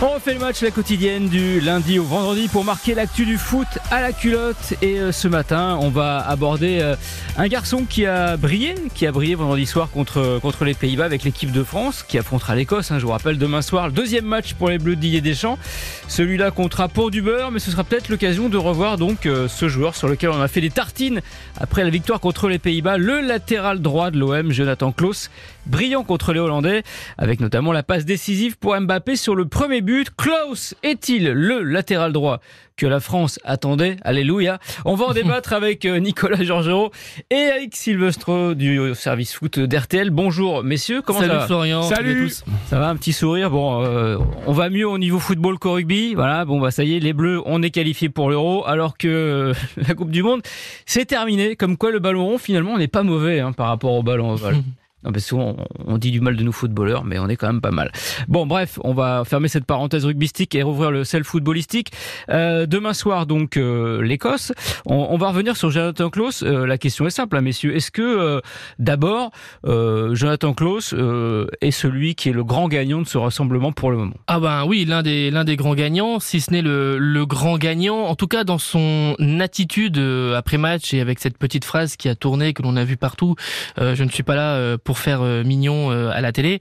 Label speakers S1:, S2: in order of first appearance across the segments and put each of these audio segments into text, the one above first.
S1: On refait le match la quotidienne du lundi au vendredi pour marquer l'actu du foot à la culotte. Et euh, ce matin, on va aborder euh, un garçon qui a brillé, qui a brillé vendredi soir contre, les Pays-Bas avec l'équipe de France, qui affrontera l'Écosse. Hein, je vous rappelle, demain soir, le deuxième match pour les Bleus de Didier Deschamps. Celui-là comptera pour du beurre, mais ce sera peut-être l'occasion de revoir donc euh, ce joueur sur lequel on a fait des tartines après la victoire contre les Pays-Bas, le latéral droit de l'OM, Jonathan Klaus, brillant contre les Hollandais, avec notamment la passe décisive pour Mbappé sur le premier but. Klaus est-il le latéral droit que la France attendait? Alléluia. On va en débattre avec euh, Nicolas Georgerot et avec Silvestro du service foot d'RTL. Bonjour messieurs, comment
S2: Salut
S1: ça va?
S2: Florian.
S3: Salut.
S2: tous.
S1: Ça va, un petit sourire? Bon, euh, on va mieux au niveau football qu'au rugby. Voilà, bon bah ça y est, les Bleus, on est qualifiés pour l'Euro, alors que euh, la Coupe du Monde, c'est terminé. Comme quoi, le ballon rond, finalement, n'est pas mauvais hein, par rapport au ballon ovale. Non, parce qu'on on dit du mal de nous footballeurs, mais on est quand même pas mal. Bon, bref, on va fermer cette parenthèse rugbystique et rouvrir le sel footballistique. Euh, demain soir, donc, euh, l'Écosse. On, on va revenir sur Jonathan Klaus. Euh, la question est simple, hein, messieurs. Est-ce que, euh, d'abord, euh, Jonathan Klaus euh, est celui qui est le grand gagnant de ce rassemblement pour le moment?
S2: Ah ben oui, l'un des l'un des grands gagnants, si ce n'est le, le grand gagnant, en tout cas dans son attitude après match et avec cette petite phrase qui a tourné que l'on a vu partout. je ne suis pas là euh, pour faire euh, mignon euh, à la télé.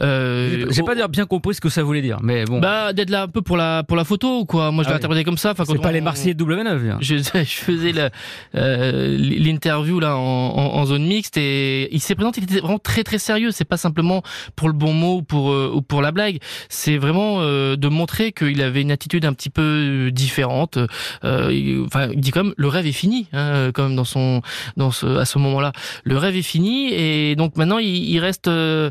S2: Euh,
S1: J'ai pas dire bien compris ce que ça voulait dire, mais bon.
S2: Bah d'être là un peu pour la pour la photo quoi. Moi je
S1: Ah
S2: l'ai
S1: oui.
S2: interprété comme ça. Enfin,
S1: c'est pas
S2: on-
S1: les Marseillais de W9. hein.
S2: je, je faisais euh, l'interview là en, en- en zone mixte et il s'est présenté, il était vraiment très très sérieux. C'est pas simplement pour le bon mot ou pour euh, ou pour la blague. C'est vraiment euh, de montrer qu'il avait une attitude un petit peu différente. Euh, il- enfin, il dit quand même le rêve est fini, hein, quand même dans son dans ce à ce moment-là. Le rêve est fini et donc maintenant il, il reste euh,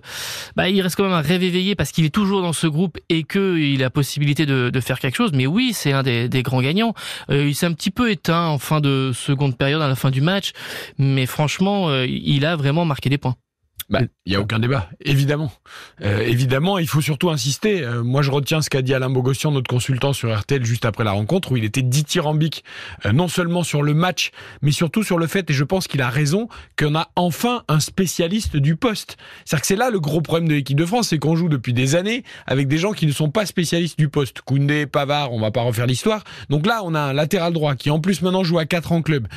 S2: bah, il reste quand même un rêve éveillé parce qu'il est toujours dans ce groupe et que il a possibilité de, faire quelque chose. Mais oui, c'est un des, des grands gagnants. Euh, il s'est un petit peu éteint en fin de seconde période, à la fin du match, mais franchement, euh, il a vraiment marqué des points.
S3: Bah, il y a aucun débat, évidemment. Euh, évidemment, il faut surtout insister. Euh, moi, je retiens ce qu'a dit Alain Bogossian, notre consultant sur RTL, juste après la rencontre, où il était dithyrambique, euh, non seulement sur le match, mais surtout sur le fait, et je pense qu'il a raison, qu'on a enfin un spécialiste du poste. C'est-à-dire que c'est là le gros problème de l'équipe de France, c'est qu'on joue depuis des années avec des gens qui ne sont pas spécialistes du poste. Koundé, Pavard, on va pas refaire l'histoire. Donc là, on a un latéral droit qui en plus maintenant joue à 4 en club,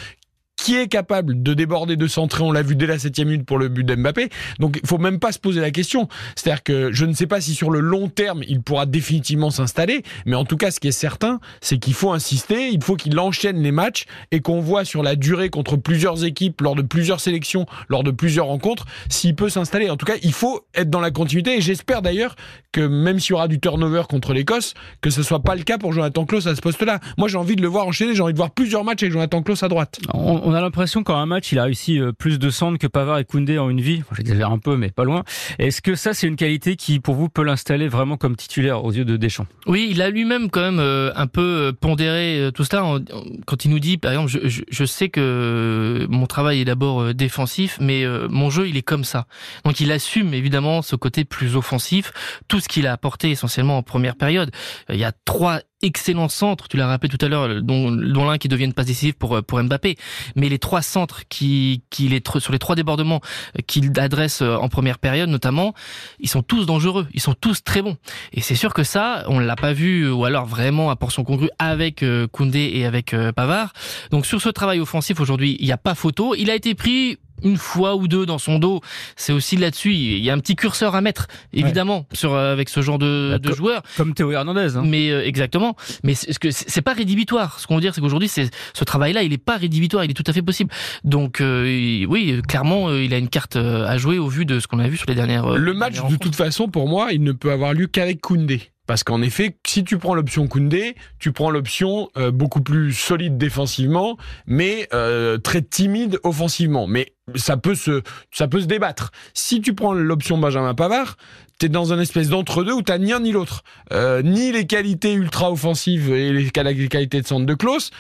S3: qui est capable de déborder, de centrer. On l'a vu dès la septième minute pour le but d'Mbappé. Donc, il faut même pas se poser la question. C'est-à-dire que je ne sais pas si sur le long terme, il pourra définitivement s'installer. Mais en tout cas, ce qui est certain, c'est qu'il faut insister. Il faut qu'il enchaîne les matchs et qu'on voit sur la durée contre plusieurs équipes, lors de plusieurs sélections, lors de plusieurs rencontres, s'il peut s'installer. En tout cas, il faut être dans la continuité. Et j'espère d'ailleurs que même s'il y aura du turnover contre l'Écosse, que ce soit pas le cas pour Jonathan Klaus à ce poste-là. Moi, j'ai envie de le voir enchaîner. J'ai envie de voir plusieurs matchs avec Jonathan Klaus à droite.
S1: L'impression qu'en un match, il a réussi euh, plus de centres que Pavard et Koundé en une vie. J'exagère un peu, mais pas loin. Est-ce que ça, c'est une qualité qui, pour vous, peut l'installer vraiment comme titulaire aux yeux de Deschamps?
S2: Oui, il a lui-même quand même euh, un peu euh, pondéré tout en- quand il nous dit, par exemple, je, sais que mon travail est d'abord défensif, mais mon jeu, il est comme ça. Donc il assume évidemment ce côté plus offensif, tout ce qu'il a apporté essentiellement en première période. Il y a trois excellents centres, tu l'as rappelé tout à l'heure, dont, dont l'un qui devient une pour, euh, pour Mbappé. Mais les trois centres qui, qui les, sur les trois débordements euh, qu'il adresse euh, en première période notamment, ils sont tous dangereux, ils sont tous très bons. Et c'est sûr que ça, on l'a pas vu, ou alors vraiment à portion congrue avec Koundé et avec Pavard. Donc sur ce travail offensif aujourd'hui, il n'y a pas photo. Il a été pris une fois ou deux dans son dos. C'est aussi là-dessus, il y a un petit curseur à mettre, évidemment, sur euh, avec ce genre de,
S1: Bah,
S2: de joueurs.
S1: Comme Théo Hernandez. Hein.
S2: Mais euh, exactement. Mais c'est ce que c'est pas rédhibitoire. Ce qu'on veut dire, c'est qu'aujourd'hui, c'est ce travail-là, il est pas rédhibitoire, il est tout à fait possible. Donc euh, oui, clairement, euh, il a une carte euh, à jouer au vu de ce qu'on a vu sur les dernières.
S3: Le match,
S2: dernières
S3: de
S2: rencontres.
S3: toute façon, pour moi, il ne peut avoir lieu qu'avec Koundé. Parce qu'en effet, si tu prends l'option Koundé, tu prends l'option euh, beaucoup plus solide défensivement, mais euh, très timide offensivement. Mais ça peut se, ça peut se débattre. Si tu prends l'option Benjamin Pavard, t'es dans un espèce d'entre-deux où t'as ni un ni l'autre. Euh, ni les qualités ultra offensives et les, quali- les qualités de centre de Klaus,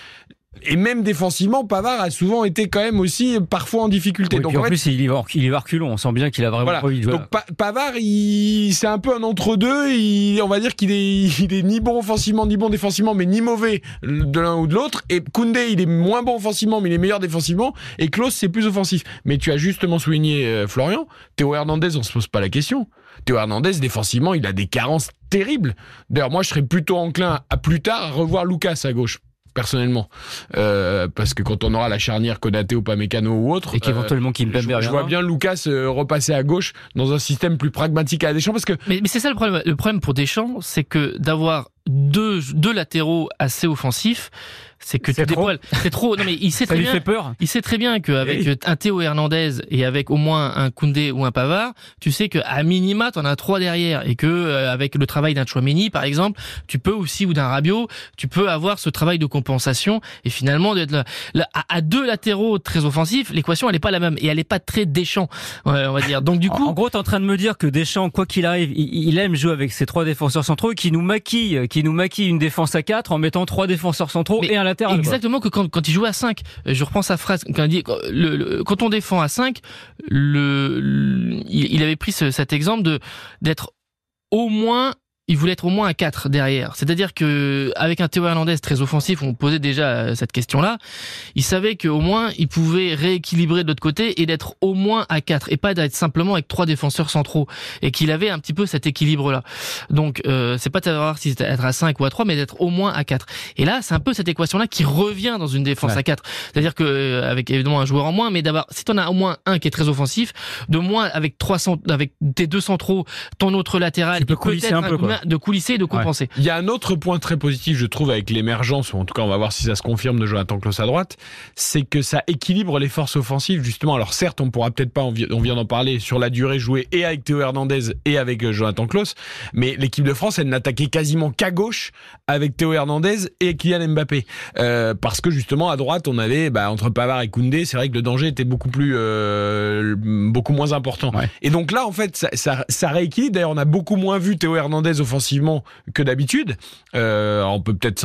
S3: Et même défensivement, Pavard a souvent été quand même aussi parfois en difficulté.
S1: donc en, plus, il y va, il reculons. On sent bien qu'il a vraiment pas envie de jouer.
S3: Donc Pavard, c'est un peu un entre-deux. On va dire qu'il est, il est ni bon offensivement, ni bon défensivement, mais ni mauvais de l'un ou de l'autre. Et Koundé, il est moins bon offensivement, mais il est meilleur défensivement. Et Klaus, c'est plus offensif. Mais tu as justement souligné, euh, Florian, Théo Hernandez, on se pose pas la question. Théo Hernandez, défensivement, il a des carences terribles. D'ailleurs, moi, je serais plutôt enclin à plus tard revoir Lucas à gauche personnellement. Euh, parce que quand on aura la charnière Konaté ou Pamecano ou autre.
S1: Et qu'éventuellement euh,
S3: je, je vois bien Lucas euh, repasser à gauche dans un système plus pragmatique à Deschamps parce que.
S2: Mais, mais c'est ça le problème. Le problème pour Deschamps, c'est que d'avoir deux, deux latéraux assez offensifs, c'est que tu dévoiles. C'est trop. Non mais il sait très bien.
S1: Fait peur.
S2: Il sait très bien qu'avec un Théo Hernandez et avec au moins un Koundé ou un Pavard, tu sais que à minima t'en as trois derrière et que euh, avec le travail d'un Chouameni par exemple, tu peux aussi ou d'un Rabiot, tu peux avoir ce travail de compensation et finalement d'être là, à, deux latéraux très offensifs, l'équation elle est pas la même et elle est pas très Deschamps, on va dire. Donc du coup,
S1: en, gros, t'es en train de me dire que Deschamps, quoi qu'il arrive, il, aime jouer avec ses trois défenseurs centraux qui nous maquille, qui nous maquille une défense à quatre en mettant trois défenseurs centraux et un latéral.
S2: Exactement que quand, quand il jouait à 5, je reprends sa phrase quand il dit le, quand on défend à 5, le, il, avait pris cet exemple de d'être au moins il voulait être au moins à 4 derrière. C'est-à-dire que avec un Théo Hernandez très offensif, on posait déjà euh, cette question-là. Il savait qu'au moins il pouvait rééquilibrer de l'autre côté et d'être au moins à 4 et pas d'être simplement avec trois défenseurs centraux et qu'il avait un petit peu cet équilibre-là. Donc euh, c'est pas de savoir si c'est être à 5 ou à 3 mais d'être au moins à 4. Et là, c'est un peu cette équation-là qui revient dans une défense à 4. C'est-à-dire que euh, avec évidemment un joueur en moins mais d'abord si tu en as au moins un qui est très offensif, de moins avec 300 avec tes deux centraux, ton autre latéral,
S1: tu peux coulisser un peu
S2: de coulisser et de compenser.
S3: Il y a un autre point très positif, je trouve, avec l'émergence, ou en tout cas, on va voir si ça se confirme de Jonathan Klaus à droite, c'est que ça équilibre les forces offensives, justement. Alors certes, on pourra peut-être pas, on vient d'en parler, sur la durée jouée et avec Théo Hernandez et avec euh, Jonathan Klaus, mais l'équipe de France, elle n'attaquait quasiment qu'à gauche avec Théo Hernandez et Kylian Mbappé. Euh, parce que justement, à droite, on avait, bah, entre Pavard et Koundé, c'est vrai que le danger était beaucoup plus, euh, beaucoup moins important. Et donc là, en fait, ça, ça, ça rééquilibre. D'ailleurs, on a beaucoup moins vu Théo Hernandez offensivement que d'habitude. Euh, on peut peut-être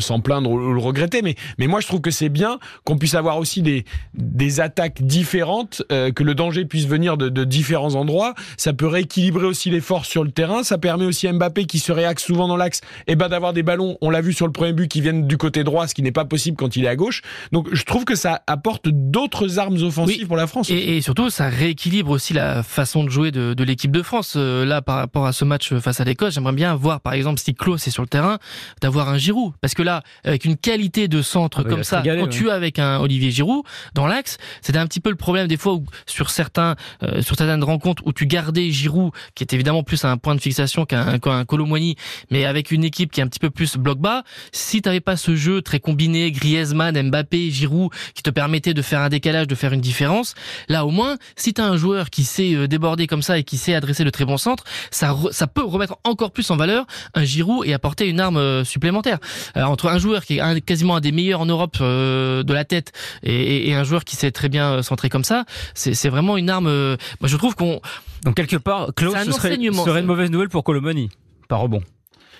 S3: s'en plaindre ou le regretter, mais, mais moi je trouve que c'est bien qu'on puisse avoir aussi des, des attaques différentes, euh, que le danger puisse venir de, de, différents endroits. Ça peut rééquilibrer aussi les forces sur le terrain. Ça permet aussi à Mbappé qui se réaxe souvent dans l'axe, et eh ben d'avoir des ballons. On l'a vu sur le premier but qui viennent du côté droit, ce qui n'est pas possible quand il est à gauche. Donc je trouve que ça apporte d'autres armes offensives pour la France.
S2: Et, et, surtout ça rééquilibre aussi la façon de jouer de, de l'équipe de France. Euh, là par rapport à ce match face à l'Écosse, j'aimerais bien voir, par exemple, si Klaus est sur le terrain, d'avoir un Giroud. Parce que là, avec une qualité de centre ah bah, comme ça, quand tu as avec un Olivier Giroud dans l'axe, c'était un petit peu le problème des fois où, sur certains, euh, sur certaines rencontres où tu gardais Giroud, qui est évidemment plus un point de fixation qu'un qu'un Colomboigny, mais avec une équipe qui est un petit peu plus bloc bas, si t'avais pas ce jeu très combiné, Griezmann, Mbappé, Giroud, qui te permettait de faire un décalage, de faire une différence, là au moins, si t'as un joueur qui sait euh, déborder comme ça et qui sait adresser le très bon centre, ça, ça peut remettre encore plus en valeur un Giroud et apporter une arme euh, supplémentaire. Euh, entre un joueur qui est quasiment un des meilleurs en Europe euh, de la tête et, un joueur qui sait très bien centrer comme ça, c'est vraiment une arme. moi, je trouve qu'on.
S1: Donc quelque part, Klaus ce serait, serait une mauvaise nouvelle pour Colomani. Par rebond.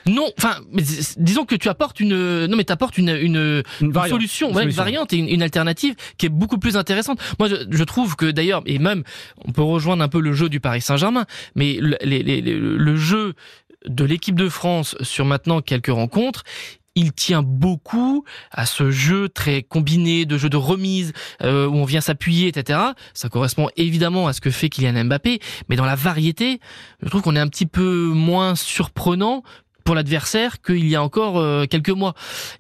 S2: Non, enfin, disons que tu apportes une, non mais t'apportes une, une, une, solution, une, variante et une, alternative qui est beaucoup plus intéressante. Moi, je, trouve que d'ailleurs, et même, on peut rejoindre un peu le jeu du Paris Saint-Germain, mais le, le jeu de l'équipe de France sur maintenant quelques rencontres, il tient beaucoup à ce jeu très combiné, de jeu de remise, euh, où on vient s'appuyer, etc. Ça correspond évidemment à ce que fait Kylian Mbappé, mais dans la variété, je trouve qu'on est un petit peu moins surprenant pour l'adversaire qu'il y a encore euh, quelques mois.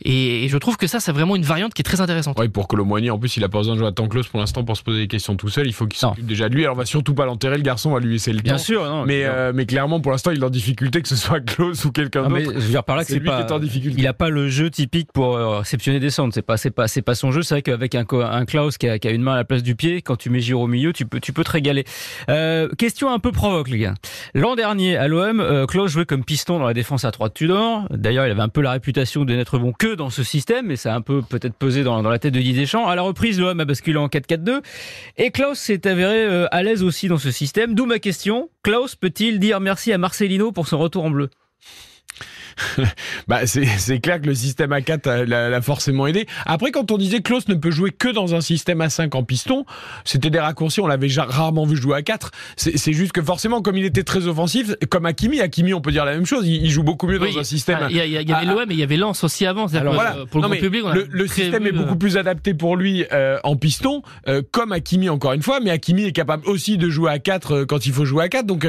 S2: Et, je trouve que ça, c'est vraiment une variante qui est très intéressante.
S3: Oui, pour que le moigny, en plus, il a pas besoin de jouer à temps close pour l'instant pour se poser des questions tout seul. Il faut qu'il s'occupe déjà de lui. Alors, on va surtout pas l'enterrer, le garçon, on va lui laisser le
S1: bien
S3: temps.
S1: Sûr, non,
S3: mais, euh, mais clairement, pour l'instant, il est en difficulté, que ce soit close ou quelqu'un d'autre.
S1: Je veux dire par là que c'est pas. en difficulté. Il a pas le jeu typique pour euh, réceptionner des centres. C'est pas, c'est pas, c'est pas son jeu. C'est vrai qu'avec un, un Klaus qui a, qui a, une main à la place du pied, quand tu mets Giro au milieu, tu peux, tu peux te régaler. Euh, question un peu provoque, les gars. L'an dernier, à l'OM, Klaus jouait comme piston dans la défense à 3 D'ailleurs, il avait un peu la réputation de n'être bon que dans ce système, mais ça a un peu peut-être pesé dans, la tête de Didier Deschamps. À la reprise, l'OM a basculé en 4-4-2. Et Klaus s'est avéré euh, à l'aise aussi dans ce système. D'où ma question. Klaus peut-il dire merci à Marcelino pour son retour en bleu?
S3: bah c'est clair que le système A4 l'a forcément aidé. Après, quand on disait Klaus ne peut jouer que dans un système A5 en piston, c'était des raccourcis. On l'avait rarement vu jouer à 4. C'est juste que forcément, comme il était très offensif, comme Hakimi, Hakimi, on peut dire la même chose. Il, joue beaucoup mieux dans un système.
S2: Il y, avait l'OM et il y avait Lens aussi avant.
S3: Alors, voilà. Pour le, public, le, système est beaucoup plus adapté pour lui euh, en piston, euh, comme Hakimi encore une fois. Mais Hakimi est capable aussi de jouer à 4 euh, quand il faut jouer à 4. Donc,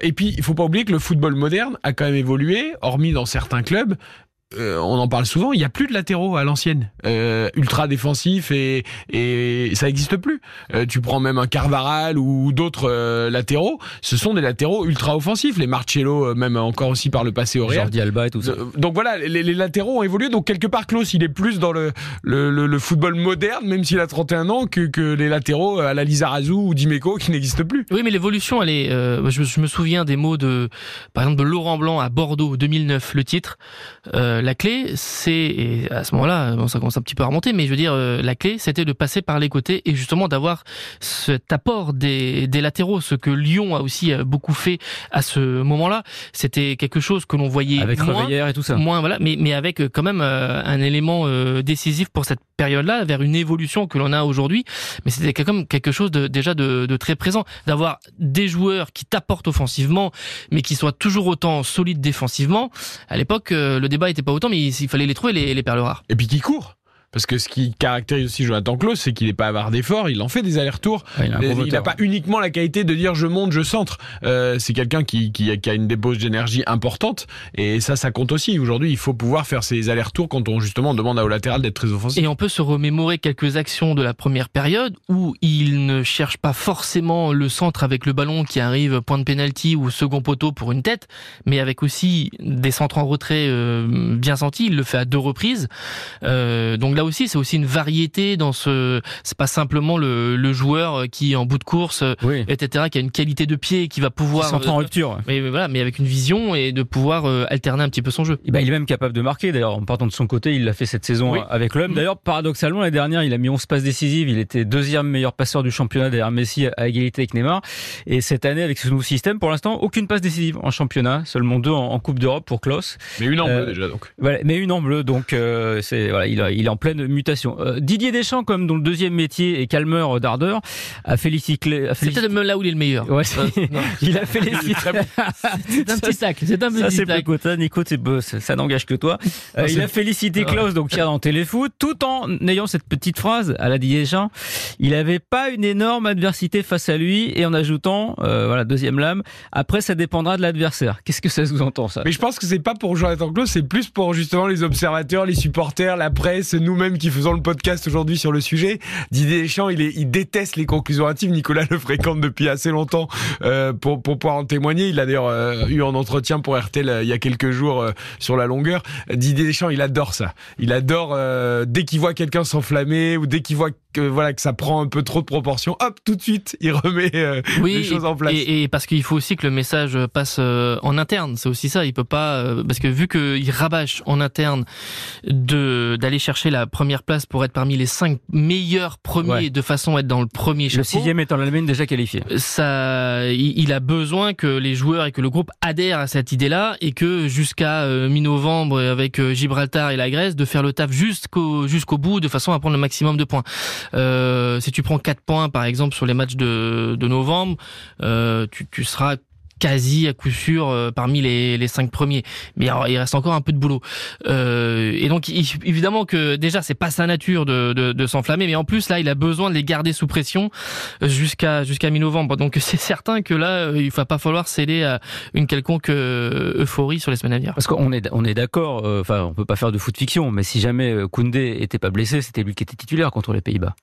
S3: et puis il faut pas oublier que le football moderne a quand même évolué, hormis dans certains clubs. Euh, on en parle souvent, il n'y a plus de latéraux à l'ancienne, euh, ultra défensifs et, et ça n'existe plus. Euh, tu prends même un Carvaral ou d'autres latéraux, ce sont des latéraux ultra offensifs. Les Marcello, même encore aussi par le passé au Real.
S1: Jordi Alba et tout ça.
S3: donc voilà, les, latéraux ont évolué. Donc quelque part, Klaus, il est plus dans le, le, football moderne, même s'il a 31 ans, que, que les latéraux à la Lizarazu ou Dimeco qui n'existent plus.
S2: Oui, mais l'évolution, elle est. Je, je, me souviens des mots de, par exemple, de Laurent Blanc à Bordeaux 2009, le titre. Euh, la clé, c'est et à ce moment-là, ça commence un petit peu à remonter, mais je veux dire, euh, la clé, c'était de passer par les côtés et justement d'avoir cet apport des, des latéraux, ce que Lyon a aussi euh, beaucoup fait à ce moment-là. C'était quelque chose que l'on voyait
S1: avec
S2: moins,
S1: et tout ça.
S2: Moins, voilà, mais mais avec quand même un élément décisif pour cette période-là, vers une évolution que l'on a aujourd'hui. Mais c'était quand même quelque chose de, déjà de, de très présent, d'avoir des joueurs qui t'apportent offensivement, mais qui soient toujours autant solides défensivement. À l'époque, le débat était pas autant, mais il, fallait les trouver, les, les perles rares.
S3: Et puis qui court? Parce que ce qui caractérise aussi Jonathan Klaus, c'est qu'il n'est pas avare d'efforts, il en fait des allers-retours. il n'a pas uniquement la qualité de dire je monte, je centre. Euh, c'est quelqu'un qui, qui, a une dépose d'énergie importante, et ça, ça compte aussi. Aujourd'hui, il faut pouvoir faire ces allers-retours quand on justement demande à au latéral d'être très offensif.
S2: Et on peut se remémorer quelques actions de la première période où il ne cherche pas forcément le centre avec le ballon qui arrive point de pénalty ou second poteau pour une tête, mais avec aussi des centres en retrait euh, bien sentis. Il le fait à deux reprises. Euh, donc là aussi, c'est aussi une variété dans ce. C'est pas simplement le, le, joueur qui en bout de course, etc., qui a une qualité de pied qui va pouvoir.
S1: Qui en rupture.
S2: Mais, voilà, mais avec une vision et de pouvoir euh, alterner un petit peu son jeu.
S1: Et ben, il est même capable de marquer. D'ailleurs, en partant de son côté, il l'a fait cette saison avec l'homme. Mm. D'ailleurs, paradoxalement, l'année dernière, il a mis 11 passes décisives. Il était deuxième meilleur passeur du championnat derrière Messi à égalité avec Neymar. Et cette année, avec ce nouveau système, pour l'instant, aucune passe décisive en championnat, seulement deux en, Coupe d'Europe pour Klaus.
S3: Mais une en bleu euh, déjà donc.
S1: Voilà, mais une en bleu donc euh, c'est voilà, il, il est en pleine mutation. Euh, Didier Deschamps, comme dont le deuxième métier est calmeur d'ardeur, a félicité.
S2: C'est peut-être même là où il est le meilleur.
S1: Ouais, il a félicité.
S2: c'est un petit sac. C'est un petit
S1: sac. Ça, Nico, ça n'engage que toi. Euh, il a félicité Klaus, donc hier dans Téléfoot, tout en ayant cette petite phrase à la Didier Deschamps. Il n'avait pas une énorme adversité face à lui et en ajoutant, euh, voilà, deuxième lame. Après, ça dépendra de l'adversaire. Qu'est-ce que ça sous-entend ça?
S3: Mais je pense que c'est pas pour Jonathan Klaus, c'est plus pour justement les observateurs, les supporters, la presse, nous-mêmes qui faisons le podcast aujourd'hui sur le sujet. Didier Deschamps, il, est, il déteste les conclusions hâtives. Nicolas le fréquente depuis assez longtemps euh, pour, pouvoir en témoigner. Il a d'ailleurs euh, eu en entretien pour RTL euh, il y a quelques jours sur la longueur. Didier Deschamps, il adore ça. Il adore dès qu'il voit quelqu'un s'enflammer ou dès qu'il voit que voilà que ça prend un peu trop de proportions, hop, tout de suite, il remet les choses en place.
S2: Et, et parce qu'il faut aussi que le message passe en interne. C'est aussi ça. Il peut pas parce que vu qu'il rabâche en interne de d'aller chercher la première place pour être parmi les cinq meilleurs premiers de façon à être dans le premier chapeau.
S1: Le sixième étant l'Allemagne déjà qualifié.
S2: Ça, il a besoin que les joueurs et que le groupe adhèrent à cette idée-là et que jusqu'à euh, mi-novembre avec euh, Gibraltar et la Grèce de faire le taf jusqu'au jusqu'au bout de façon à prendre le maximum de points. Euh, si tu prends quatre points par exemple sur les matchs de, novembre, euh, tu seras quasi à coup sûr euh, parmi les, les cinq premiers. Mais il reste encore un peu de boulot. Euh, et donc évidemment que déjà c'est pas sa nature de, de, de s'enflammer, mais en plus là il a besoin de les garder sous pression jusqu'à jusqu'à mi-novembre. Donc c'est certain que là il va pas falloir céder à une quelconque euh, euphorie sur les semaines à venir.
S1: Parce qu'on est on est d'accord. Enfin on peut pas faire de foot fiction, mais si jamais Koundé était pas blessé, c'était lui qui était titulaire contre les Pays-Bas.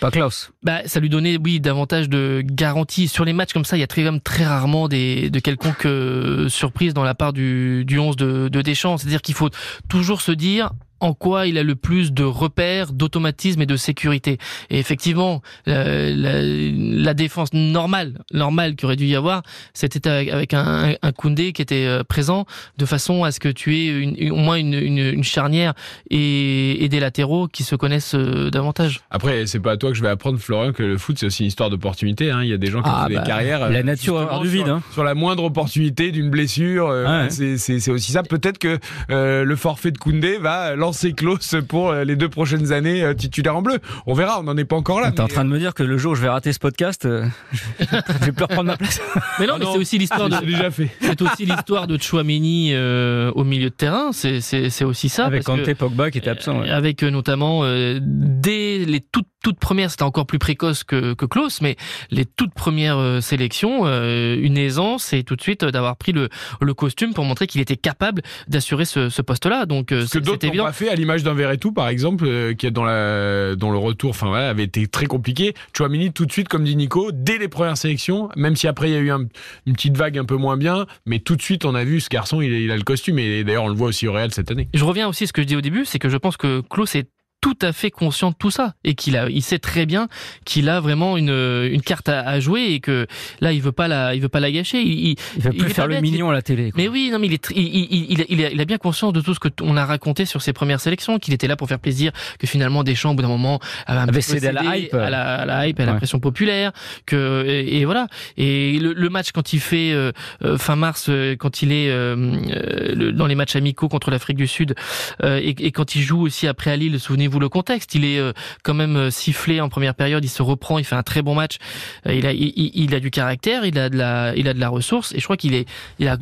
S1: Pas, Klaus.
S2: Bah, ça lui donnait, oui, davantage de garanties. Sur les matchs comme ça, il y a très, très rarement des, de quelconque euh, surprise dans la part du, du 11 de, de Deschamps. C'est-à-dire qu'il faut toujours se dire, en quoi il a le plus de repères, d'automatisme et de sécurité. Et effectivement, la, la, défense normale, normale qu'il aurait dû y avoir, c'était avec un, un Koundé qui était euh, présent de façon à ce que tu aies une, au moins une, une, une charnière et, et, des latéraux qui se connaissent euh, davantage.
S3: Après, c'est pas à toi que je vais apprendre, Florian, que le foot c'est aussi une histoire d'opportunité. Hein. Il y a des gens qui
S1: ah
S3: ont fait
S1: bah,
S3: des carrières.
S1: La nature du vide.
S3: Sur,
S1: hein.
S3: sur, la moindre opportunité d'une blessure, euh, ouais. c'est aussi ça. Peut-être que euh, le forfait de Koundé va lancer Klaus pour euh, les deux prochaines années euh, titulaire en bleu. On verra, on n'en est pas encore là.
S1: T'es en train de me dire que le jour où je vais rater ce podcast, euh, je vais plus reprendre ma place.
S2: Mais non, mais c'est aussi l'histoire de.
S3: déjà fait.
S2: C'est aussi l'histoire de Chouameni euh, au milieu de terrain. C'est c'est aussi ça.
S1: Avec Kanté, Pogba qui était absent. Ouais.
S2: Avec notamment dès les toutes toutes premières, c'était encore plus précoce que, que Klaus, mais les toutes premières euh, sélections, euh, une aisance et tout de suite d'avoir pris le, le costume pour montrer qu'il était capable d'assurer ce, ce poste-là. Donc
S3: ce que d'autres n'ont pas à l'image d'un Verretou par exemple, euh, qui est dans la dans le retour, enfin voilà, avait été très compliqué. Chouamini tout de suite, comme dit Nico, dès les premières sélections, même si après il y a eu un, une petite vague un peu moins bien, mais tout de suite on a vu ce garçon, il, il a le costume et d'ailleurs on le voit aussi au Real cette année.
S2: Je reviens aussi à ce que je dis au début, c'est que je pense que Klaus est tout à fait conscient de tout ça et qu'il a, il sait très bien qu'il a vraiment une, une carte à, à, jouer et que là il veut pas la, il veut pas la gâcher. Il,
S1: il, il veut plus faire le mignon à la télé. Quoi.
S2: Mais oui, non, mais il est, il, il, il, a, il a bien conscience de tout ce que on a raconté sur ses premières sélections, qu'il était là pour faire plaisir, que finalement Deschamps au bout d'un moment avait,
S1: cédé à la hype,
S2: à la, à la hype, à la pression populaire, que et, et, voilà. Et le, le, match quand il fait euh, fin mars, quand il est euh, le, dans les matchs amicaux contre l'Afrique du Sud euh, et, et, quand il joue aussi après à Lille, souvenez-vous le contexte, il est quand même sifflé en première période, il se reprend, il fait un très bon match. Il a, il a du caractère, il a de la, il a de la ressource, et je crois qu'il est, il a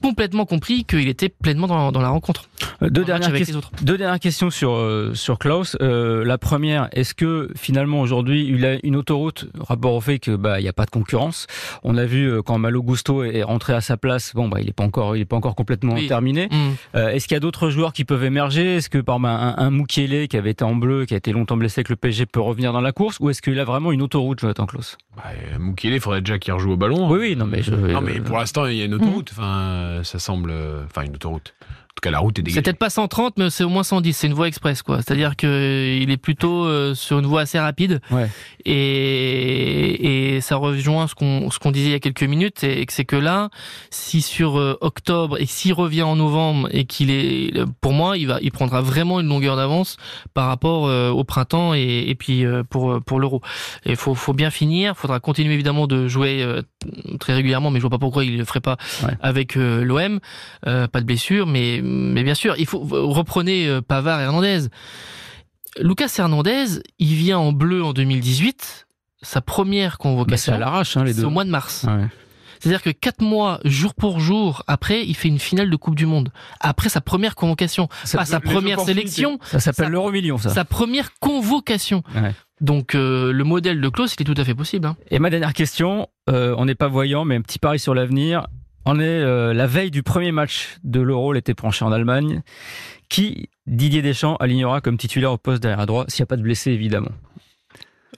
S2: complètement compris qu'il était pleinement dans, dans la rencontre.
S1: Deux dernières, que deux dernières questions sur euh, sur Klaus. Euh, la première, est-ce que finalement aujourd'hui il a une autoroute rapport au fait que bah il y a pas de concurrence? On a vu euh, quand Malo Gusto est rentré à sa place, bon bah il est pas encore il est pas encore complètement oui. terminé.
S2: Mmh.
S1: Euh, est-ce qu'il y a d'autres joueurs qui peuvent émerger? Est-ce que par un, un qui avait été en bleu, qui a été longtemps blessé avec le PSG peut revenir dans la course? Ou est-ce qu'il a vraiment une autoroute Jonathan Klaus?
S3: Bah, il faudrait déjà qu'il rejoue au ballon.
S1: Oui oui non mais je,
S3: non mais pour l'instant il y a une autoroute. Enfin ça semble enfin une autoroute. En tout cas, la route est dégagée.
S2: C'est peut-être pas 130, mais c'est au moins 110. C'est une voie express, quoi. C'est-à-dire que il est plutôt euh, sur une voie assez rapide.
S1: Ouais.
S2: Et, et ça rejoint ce qu'on ce qu'on disait il y a quelques minutes, et c'est que là, si sur euh, octobre et s'il revient en novembre et qu'il est, pour moi, il va, il prendra vraiment une longueur d'avance par rapport euh, au printemps et, et puis euh, pour pour l'euro. Il faut faut bien finir. Faudra continuer évidemment de jouer euh, très régulièrement, mais je vois pas pourquoi il le ferait pas
S1: ouais.
S2: avec euh, l'OM. pas de blessure, mais mais bien sûr, il faut reprenez Pavard et Hernandez. Lucas Hernandez, il vient en bleu en 2018. Sa première convocation,
S1: bah à l'arrache, hein, les deux.
S2: C'est au mois de mars.
S1: Ouais.
S2: C'est-à-dire que quatre mois, jour pour jour, après, il fait une finale de Coupe du Monde. Après sa première convocation,
S1: ça,
S2: pas sa première sélection.
S1: Ça s'appelle l'euro million, ça.
S2: Sa première convocation.
S1: Ouais.
S2: Donc euh, le modèle de Klaus, il est tout à fait possible. Hein.
S1: Et ma dernière question, euh, on n'est pas voyant, mais un petit pari sur l'avenir. On est euh, la veille du premier match de l'Euro, l'été prochain en Allemagne. Qui Didier Deschamps alignera comme titulaire au poste derrière droit, s'il n'y a pas de blessés évidemment?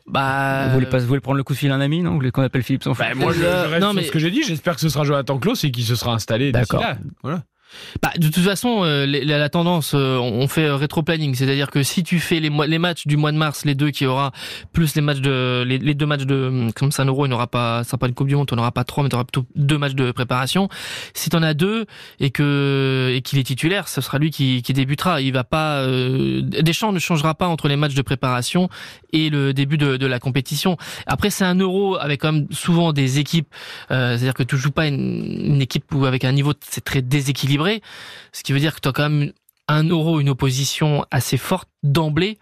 S2: Bah,
S1: vous voulez pas, vous voulez prendre le coup de fil à un ami, non? Vous voulez qu'on appelle Philippe sans
S3: bah, Moi, je, je reste non, mais... ce que j'ai dit. J'espère que ce sera Jonathan Klaus et qu'il se sera installé.
S1: D'accord.
S3: Voilà.
S2: Bah, de toute façon, euh, la, la, tendance, euh, on fait rétro-planning, c'est-à-dire que si tu fais les, les, matchs du mois de mars, les deux qui aura, plus les matchs de, les, les deux matchs de, comme ça, un euro, il n'aura pas, ça pas une coupe du monde, on n'aura pas trois, mais tu auras plutôt deux matchs de préparation. Si t'en as deux et que et qu'il est titulaire, ce sera lui qui, qui débutera. Il va pas, euh, Deschamps ne changera pas entre les matchs de préparation et le début de, de la compétition. Après, c'est un euro avec quand même souvent des équipes, euh, c'est-à-dire que tu joues pas une, une équipe où avec un niveau c'est très déséquilibré ce qui veut dire que tu as quand même un euro, une opposition assez forte d'emblée.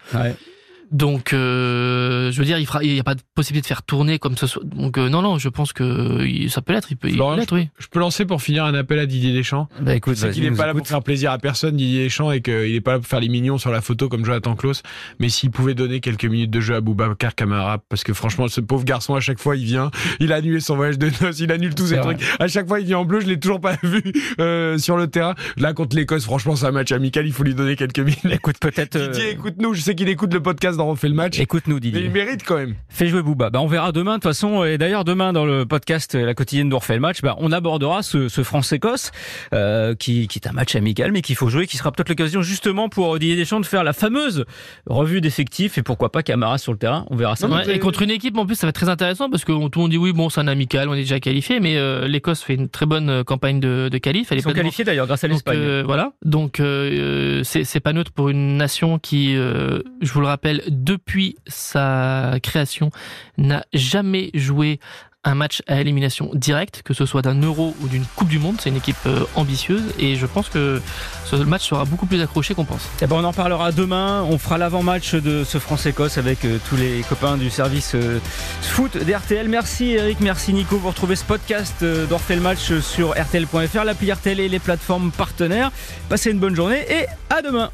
S2: Donc, euh, je veux dire, il n'y a pas de possibilité de faire tourner comme ce soit. Donc, euh, non, non, je pense que ça peut l'être. Il peut,
S3: Florent,
S2: l'être, oui.
S3: Je peux lancer pour finir un appel à Didier Deschamps.
S1: Bah écoute,
S3: c'est qu'il n'est pas là pour faire plaisir à personne, Didier Deschamps, et qu'il n'est pas là pour faire les mignons sur la photo comme Jonathan Klaus. Mais s'il pouvait donner quelques minutes de jeu à Boubacar Camara, parce que franchement, ce pauvre garçon, à chaque fois, il vient, il a annulé son voyage de noces, il annule tous ses trucs. À chaque fois, il vient en bleu, je l'ai toujours pas vu euh, sur le terrain. Là, contre l'Écosse, franchement, c'est un match amical, il faut lui donner quelques minutes.
S1: Écoute, peut-être.
S3: Didier, écoute-nous, je sais qu'il écoute le podcast place dans Refait le match.
S1: Écoute-nous,
S3: Mais
S1: Didier.
S3: il mérite quand même.
S1: Fais jouer Booba. Bah, on verra demain, de toute façon. Et d'ailleurs, demain, dans le podcast La quotidienne d'Orphée le match, bah, on abordera ce, ce France-Écosse, euh, qui, qui est un match amical, mais qu'il faut jouer, qui sera peut-être l'occasion, justement, pour Didier Deschamps de faire la fameuse revue d'effectifs et pourquoi pas Camara sur le terrain. On verra ça.
S2: Et contre une équipe, en plus, ça va être très intéressant parce que tout le monde dit oui, bon, c'est un amical, on est déjà qualifié, mais euh, l'Écosse fait une très bonne euh, campagne de, de qualif. Elle est
S1: Ils sont
S2: pleinement-
S1: qualifiés d'ailleurs grâce à
S2: Donc,
S1: l'Espagne.
S2: euh, voilà. Donc euh, c'est c'est pas neutre pour une nation qui, euh, je vous le rappelle, depuis sa création, n'a jamais joué un match à élimination directe, que ce soit d'un Euro ou d'une Coupe du Monde. C'est une équipe euh, ambitieuse et je pense que ce match sera beaucoup plus accroché qu'on pense.
S1: Eh ben, on en parlera demain. On fera l'avant-match de ce France-Écosse avec euh, tous les copains du service euh, foot d'RTL. Merci Eric, merci Nico. Vous retrouvez ce podcast le match sur RTL.fr, l'appli RTL et les plateformes partenaires. Passez une bonne journée et à demain.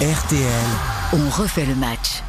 S4: RTL.
S5: On refait le match.